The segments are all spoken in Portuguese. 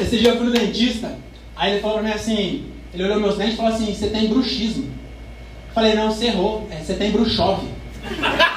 Esse dia eu fui no dentista, aí ele falou pra mim assim, ele olhou meus dentes e falou assim, você tem bruxismo. Eu falei, não, você errou, é, você tem bruxove.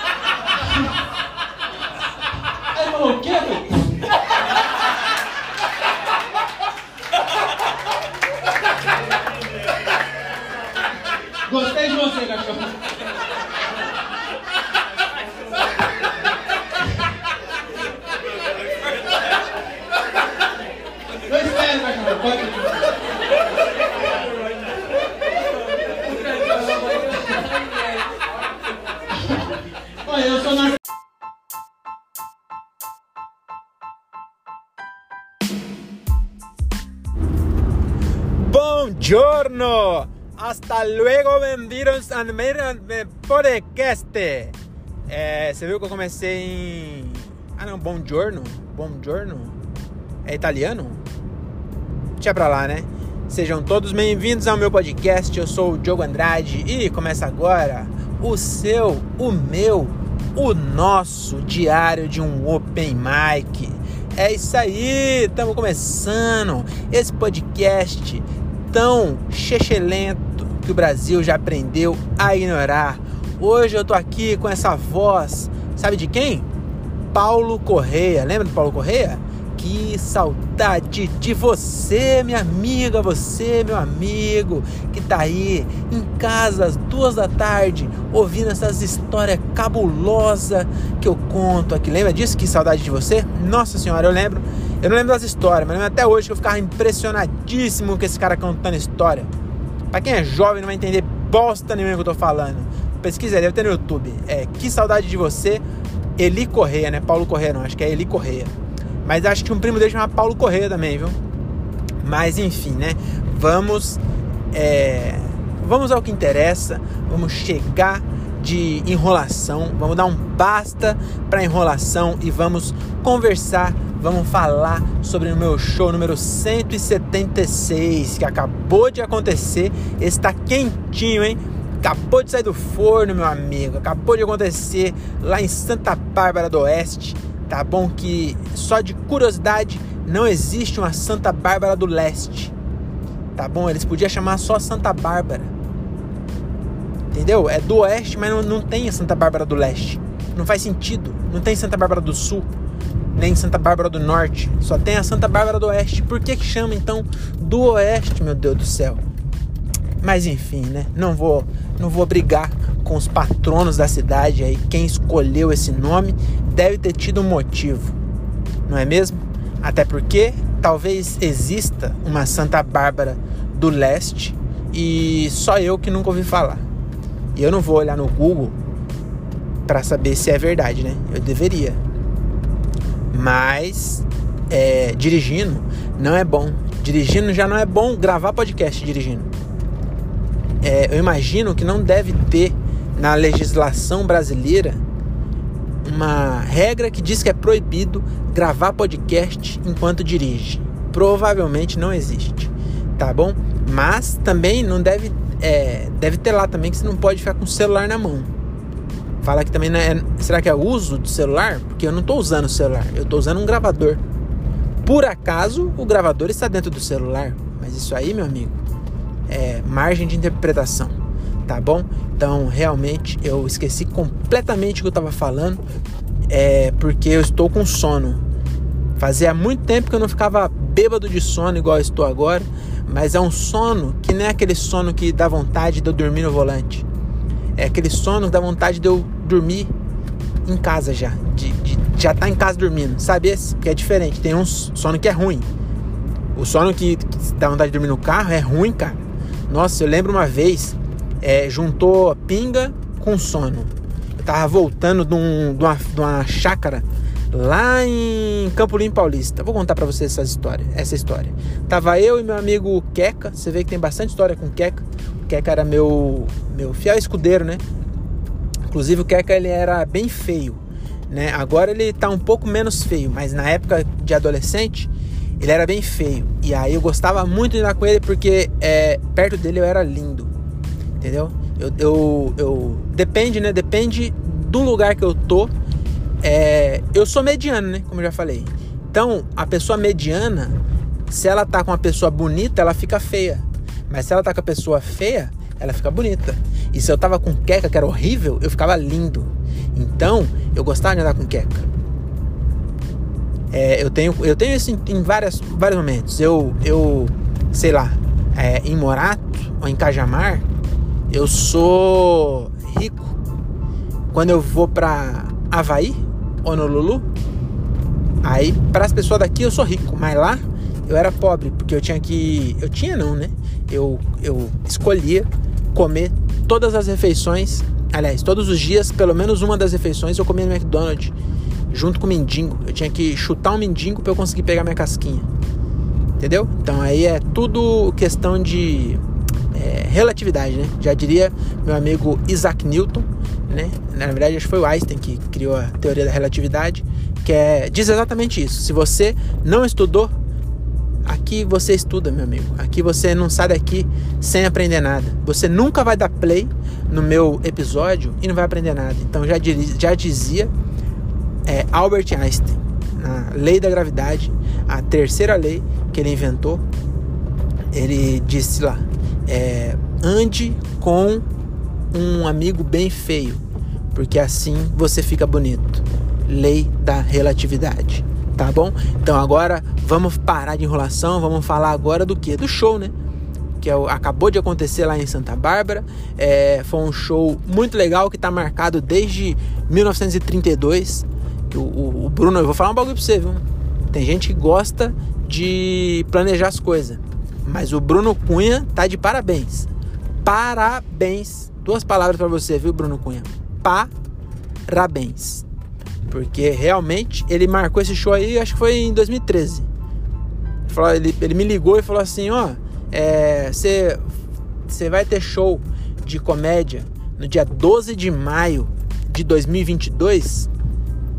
bem-vindos podcast. É, você viu que eu comecei em. Ah, não, buongiorno? Buongiorno? É italiano? Deixa pra lá, né? Sejam todos bem-vindos ao meu podcast. Eu sou o Diogo Andrade e começa agora o seu, o meu, o nosso diário de um Open Mic. É isso aí, estamos começando esse podcast tão chechelento que o Brasil já aprendeu a ignorar. Hoje eu tô aqui com essa voz, sabe de quem? Paulo Correia. Lembra do Paulo Correia? Que saudade de você, minha amiga, você, meu amigo, que tá aí em casa às duas da tarde, ouvindo essas histórias cabulosas que eu conto aqui. Lembra disso? Que saudade de você? Nossa senhora, eu lembro. Eu não lembro das histórias, mas lembro até hoje que eu ficava impressionadíssimo com esse cara contando história. Pra quem é jovem não vai entender bosta nenhuma que eu tô falando. Pesquisa deve ter no YouTube. É Que Saudade de Você, Eli Correia, né? Paulo Correia não, acho que é Eli Correia. Mas acho que um primo dele chama Paulo Correia também, viu? Mas enfim, né? Vamos. É... Vamos ao que interessa. Vamos chegar de enrolação. Vamos dar um basta pra enrolação e vamos conversar. Vamos falar sobre o meu show número 176 que acabou de acontecer. Está quentinho, hein? Acabou de sair do forno, meu amigo. Acabou de acontecer lá em Santa Bárbara do Oeste. Tá bom que só de curiosidade não existe uma Santa Bárbara do Leste. Tá bom? Eles podiam chamar só Santa Bárbara. Entendeu? É do Oeste, mas não, não tem a Santa Bárbara do Leste. Não faz sentido. Não tem Santa Bárbara do Sul, nem Santa Bárbara do Norte. Só tem a Santa Bárbara do Oeste. Por que que chama então do Oeste, meu Deus do céu? Mas enfim, né? Não vou, não vou brigar com os patronos da cidade aí. Quem escolheu esse nome deve ter tido um motivo, não é mesmo? Até porque talvez exista uma Santa Bárbara do Leste e só eu que nunca ouvi falar. E eu não vou olhar no Google para saber se é verdade, né? Eu deveria. Mas é, dirigindo não é bom. Dirigindo já não é bom gravar podcast dirigindo. É, eu imagino que não deve ter na legislação brasileira uma regra que diz que é proibido gravar podcast enquanto dirige. Provavelmente não existe, tá bom? Mas também não deve é, deve ter lá também que você não pode ficar com o celular na mão. Fala que também é, será que é uso do celular? Porque eu não estou usando o celular, eu estou usando um gravador. Por acaso o gravador está dentro do celular, mas isso aí, meu amigo, é margem de interpretação, tá bom? Então, realmente, eu esqueci completamente o que eu estava falando, é porque eu estou com sono. Fazia muito tempo que eu não ficava bêbado de sono igual estou agora, mas é um sono que não é aquele sono que dá vontade de eu dormir no volante. É aquele sono que dá vontade de eu dormir em casa já, de, de já tá em casa dormindo, sabe esse? Que é diferente. Tem um sono que é ruim. O sono que, que dá vontade de dormir no carro é ruim, cara. Nossa, eu lembro uma vez, é, juntou pinga com sono. Eu tava voltando de, um, de, uma, de uma chácara lá em Campo Limpo Paulista. Vou contar para vocês essa história, essa história. Tava eu e meu amigo Queca, você vê que tem bastante história com Queca. Queca era meu meu fiel escudeiro, né? Inclusive o Queca ele era bem feio, né? Agora ele tá um pouco menos feio, mas na época de adolescente ele era bem feio. E aí eu gostava muito de andar com ele porque é, perto dele eu era lindo. Entendeu? Eu, eu, eu, Depende, né? Depende do lugar que eu tô. É, eu sou mediano, né? Como eu já falei. Então, a pessoa mediana Se ela tá com uma pessoa bonita, ela fica feia. Mas se ela tá com a pessoa feia, ela fica bonita. E se eu tava com queca, que era horrível, eu ficava lindo. Então, eu gostava de andar com queca. É, eu tenho, eu tenho isso em, em várias, vários momentos. Eu, eu sei lá, é, em Morato ou em Cajamar, eu sou rico. Quando eu vou pra Havaí, Honolulu, aí para as pessoas daqui eu sou rico, mas lá eu era pobre, porque eu tinha que. Eu tinha não, né? Eu, eu escolhia comer todas as refeições. Aliás, todos os dias, pelo menos uma das refeições, eu comia no McDonald's junto com o mendigo. Eu tinha que chutar um mendigo para eu conseguir pegar minha casquinha. Entendeu? Então aí é tudo questão de é, relatividade, né? Já diria meu amigo Isaac Newton, né? Na verdade, acho que foi o Einstein que criou a teoria da relatividade, que é, diz exatamente isso. Se você não estudou, aqui você estuda, meu amigo. Aqui você não sai daqui sem aprender nada. Você nunca vai dar play no meu episódio e não vai aprender nada. Então já, já dizia é, Albert Einstein, na lei da gravidade, a terceira lei que ele inventou, ele disse lá: é, ande com um amigo bem feio, porque assim você fica bonito. Lei da relatividade, tá bom? Então agora vamos parar de enrolação, vamos falar agora do que? Do show, né? Que é, acabou de acontecer lá em Santa Bárbara. É, foi um show muito legal que está marcado desde 1932. O, o, o, Bruno, eu vou falar um bagulho pra você, viu? Tem gente que gosta de planejar as coisas. Mas o Bruno Cunha tá de parabéns. Parabéns Duas palavras para você, viu, Bruno Cunha? Parabéns. Porque realmente ele marcou esse show aí, acho que foi em 2013. Ele, ele me ligou e falou assim: Ó, você é, vai ter show de comédia no dia 12 de maio de 2022?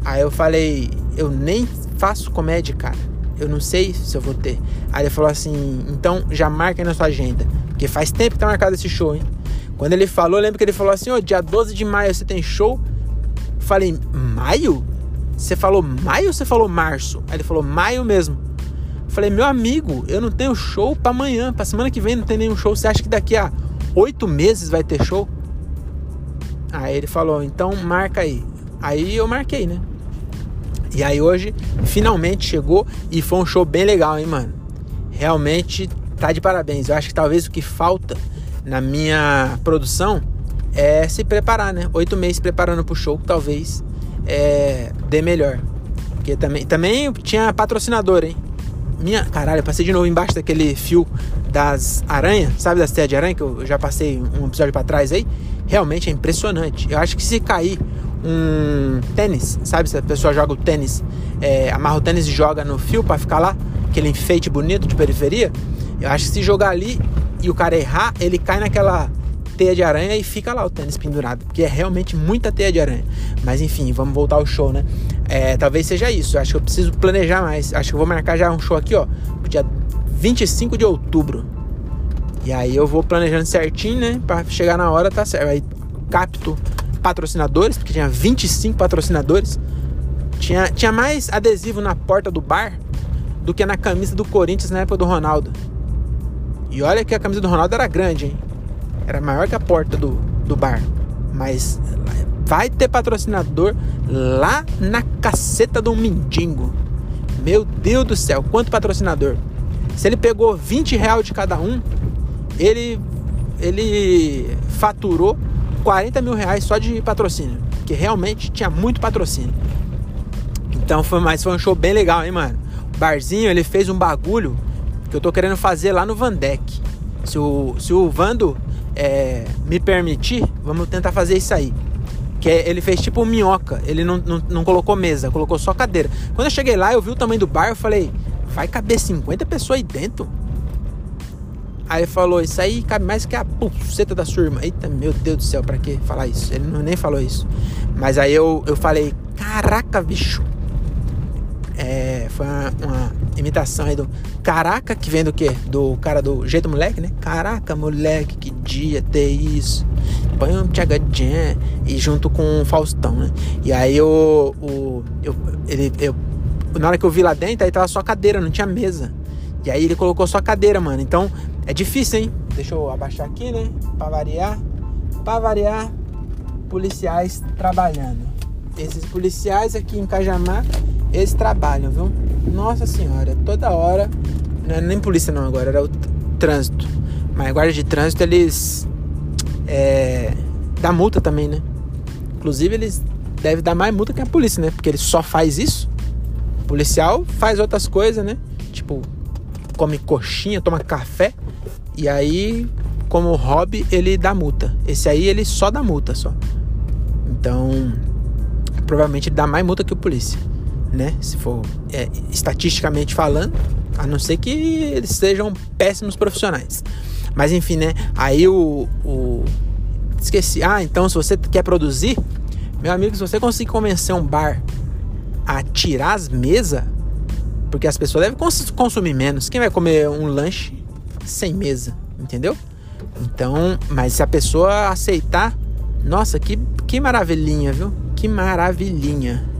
Aí eu falei: Eu nem faço comédia, cara. Eu não sei se eu vou ter. Aí ele falou assim: Então já marca aí na sua agenda. Porque faz tempo que tá marcado esse show, hein? Quando ele falou, lembro que ele falou assim: oh, dia 12 de maio você tem show? Falei, maio? Você falou maio ou você falou março? Aí ele falou, maio mesmo. Falei, meu amigo, eu não tenho show para amanhã, para semana que vem não tem nenhum show. Você acha que daqui a oito meses vai ter show? Aí ele falou, então marca aí. Aí eu marquei, né? E aí hoje finalmente chegou e foi um show bem legal, hein, mano? Realmente tá de parabéns. Eu acho que talvez o que falta na minha produção é se preparar, né? Oito meses preparando pro show, talvez é, dê melhor. Porque também, também tinha patrocinador, hein? Minha, caralho, eu passei de novo embaixo daquele fio das aranhas, sabe das teias de aranha que eu já passei um episódio para trás aí? Realmente é impressionante. Eu acho que se cair um tênis, sabe? Se a pessoa joga o tênis, é, amarra o tênis e joga no fio para ficar lá, aquele enfeite bonito de periferia. Eu acho que se jogar ali, e o cara errar, ele cai naquela teia de aranha e fica lá o tênis pendurado, porque é realmente muita teia de aranha. Mas enfim, vamos voltar ao show, né? É, talvez seja isso. Acho que eu preciso planejar mais. Acho que eu vou marcar já um show aqui, ó, pro dia 25 de outubro. E aí eu vou planejando certinho, né? Pra chegar na hora, tá certo. Aí capto patrocinadores, porque tinha 25 patrocinadores. Tinha, tinha mais adesivo na porta do bar do que na camisa do Corinthians na época do Ronaldo. E olha que a camisa do Ronaldo era grande, hein? Era maior que a porta do, do bar. Mas vai ter patrocinador lá na caceta do mendigo. Meu Deus do céu, quanto patrocinador. Se ele pegou 20 reais de cada um, ele, ele faturou 40 mil reais só de patrocínio. Que realmente tinha muito patrocínio. Então foi, mas foi um show bem legal, hein, mano? O barzinho, ele fez um bagulho que eu tô querendo fazer lá no Vandeck. Se o, se o Vando é, me permitir, vamos tentar fazer isso aí. Que é, ele fez tipo minhoca, ele não, não, não, colocou mesa, colocou só cadeira. Quando eu cheguei lá, eu vi o tamanho do bar, eu falei, vai caber 50 pessoas aí dentro? Aí ele falou, isso aí cabe mais que a pulseta da sua irmã. Eita, meu Deus do céu, pra que falar isso? Ele não, nem falou isso. Mas aí eu, eu falei, caraca, bicho. É, foi uma, uma imitação aí do Caraca, que vem do quê? Do cara do Jeito Moleque, né? Caraca, moleque, que dia ter isso. Põe um Tchagadjan e junto com o Faustão, né? E aí eu, o, eu, ele, eu, na hora que eu vi lá dentro, aí tava só cadeira, não tinha mesa. E aí ele colocou só cadeira, mano. Então é difícil, hein? Deixa eu abaixar aqui, né? Pra variar. Pra variar, policiais trabalhando. Esses policiais aqui em Cajamar, eles trabalham, viu? Nossa senhora, toda hora. Não era nem polícia não agora, era o trânsito. Mas guarda de trânsito, eles. É, dá multa também, né? Inclusive, eles devem dar mais multa que a polícia, né? Porque ele só faz isso. O policial faz outras coisas, né? Tipo, come coxinha, toma café. E aí, como hobby, ele dá multa. Esse aí, ele só dá multa, só. Então, provavelmente ele dá mais multa que o polícia, né? Se for é, estatisticamente falando, a não ser que eles sejam péssimos profissionais. Mas enfim, né? Aí o, o esqueci. Ah, então se você quer produzir, meu amigo, se você conseguir convencer um bar a tirar as mesas, porque as pessoas devem consumir menos. Quem vai comer um lanche sem mesa, entendeu? Então, mas se a pessoa aceitar, nossa, que, que maravilhinha, viu? Que maravilhinha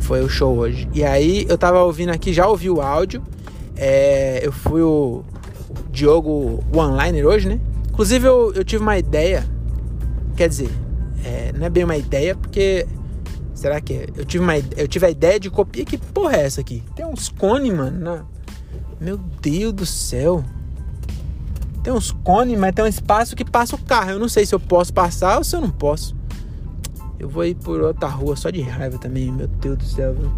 foi o show hoje. E aí eu tava ouvindo aqui, já ouvi o áudio. É, eu fui o Diogo One-Liner hoje, né? Inclusive eu, eu tive uma ideia. Quer dizer, é, não é bem uma ideia, porque. Será que é? Eu tive, uma, eu tive a ideia de copiar. Que porra é essa aqui? Tem uns cones, mano. Na... Meu Deus do céu. Tem uns cones, mas tem um espaço que passa o carro. Eu não sei se eu posso passar ou se eu não posso. Eu vou ir por outra rua só de raiva também. Meu Deus do céu, viu?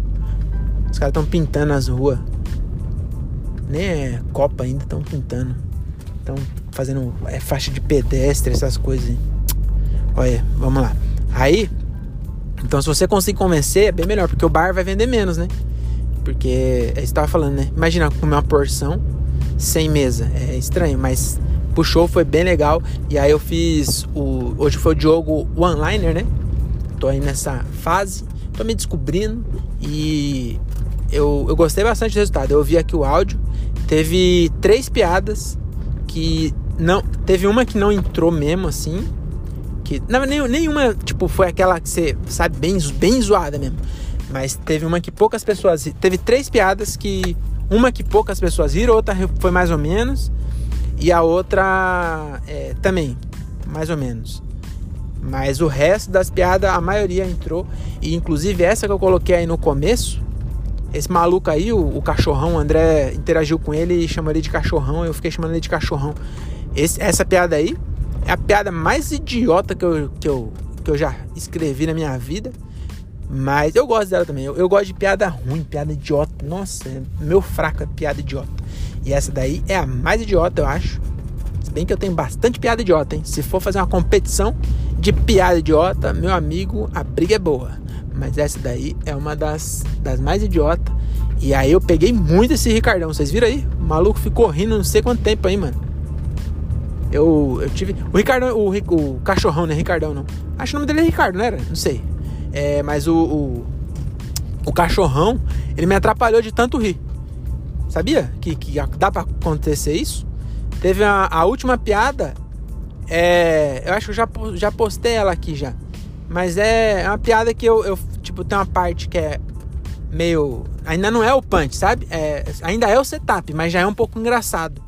Os caras estão pintando as ruas. Nem é Copa ainda, estão pintando. Estão fazendo é, faixa de pedestre, essas coisas. Olha, vamos lá. Aí, então se você conseguir convencer, é bem melhor, porque o bar vai vender menos, né? Porque é isso que tava falando, né? Imagina comer uma porção sem mesa. É estranho, mas puxou, foi bem legal. E aí eu fiz o. Hoje foi o jogo one-liner, né? Tô aí nessa fase, tô me descobrindo e eu, eu gostei bastante do resultado. Eu ouvi aqui o áudio, teve três piadas que não. Teve uma que não entrou mesmo assim. Que, não, nenhuma, tipo, foi aquela que você sabe, bem, bem zoada mesmo. Mas teve uma que poucas pessoas. Teve três piadas que. Uma que poucas pessoas viram, outra foi mais ou menos. E a outra é, também, mais ou menos. Mas o resto das piadas, a maioria entrou. E inclusive essa que eu coloquei aí no começo. Esse maluco aí, o, o cachorrão, o André interagiu com ele e chamou ele de cachorrão. Eu fiquei chamando ele de cachorrão. Esse, essa piada aí é a piada mais idiota que eu, que, eu, que eu já escrevi na minha vida. Mas eu gosto dela também. Eu, eu gosto de piada ruim, piada idiota. Nossa, é meu fraco é piada idiota. E essa daí é a mais idiota, eu acho. Se bem que eu tenho bastante piada idiota, hein? Se for fazer uma competição, de piada idiota, meu amigo, a briga é boa. Mas essa daí é uma das, das mais idiotas. E aí eu peguei muito esse Ricardão. Vocês viram aí? O maluco ficou rindo não sei quanto tempo aí, mano. Eu, eu tive. O Ricardão, o, o cachorrão, né? Ricardão não. Acho que o nome dele é Ricardo, não era? Não sei. É, mas o, o, o cachorrão, ele me atrapalhou de tanto rir. Sabia que, que dá pra acontecer isso? Teve a, a última piada, é, eu acho que eu já, já postei ela aqui já. Mas é, é uma piada que eu, eu, tipo, tem uma parte que é meio. Ainda não é o punch, sabe? É, ainda é o setup, mas já é um pouco engraçado.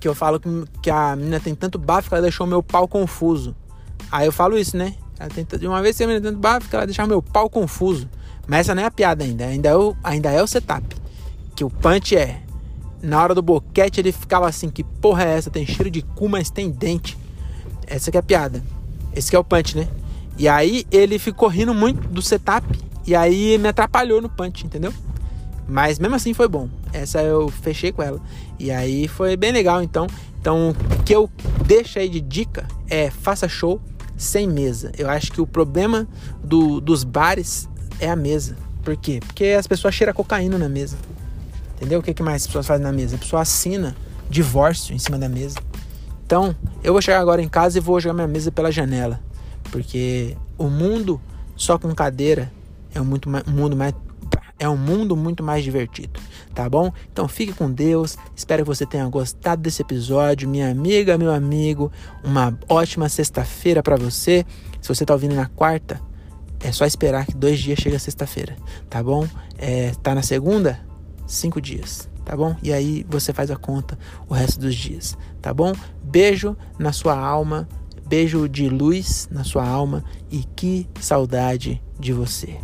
Que eu falo que, que a menina tem tanto bafo que ela deixou meu pau confuso. Aí eu falo isso, né? Ela tem, de uma vez que a menina tem tanto bafo que ela deixou meu pau confuso. Mas essa não é a piada ainda. Ainda é o, ainda é o setup. Que o punch é na hora do boquete ele ficava assim, que porra é essa? Tem cheiro de cu, mas tem dente. Essa que é a piada. Esse que é o punch, né? E aí ele ficou rindo muito do setup. E aí me atrapalhou no punch, entendeu? Mas mesmo assim foi bom. Essa eu fechei com ela. E aí foi bem legal, então. Então, o que eu deixo aí de dica é faça show sem mesa. Eu acho que o problema do, dos bares é a mesa. Por quê? Porque as pessoas cheiram cocaína na mesa. Entendeu? O que, que mais as pessoas fazem na mesa? A pessoa assina divórcio em cima da mesa. Então, eu vou chegar agora em casa e vou jogar minha mesa pela janela. Porque o mundo só com cadeira é um, muito mais, um mundo mais é um mundo muito mais divertido, tá bom? Então fique com Deus. Espero que você tenha gostado desse episódio, minha amiga, meu amigo. Uma ótima sexta-feira para você. Se você tá ouvindo na quarta, é só esperar que dois dias chega sexta-feira, tá bom? É, tá na segunda? Cinco dias. tá bom? E aí você faz a conta o resto dos dias, tá bom? Beijo na sua alma, beijo de luz na sua alma e que saudade de você.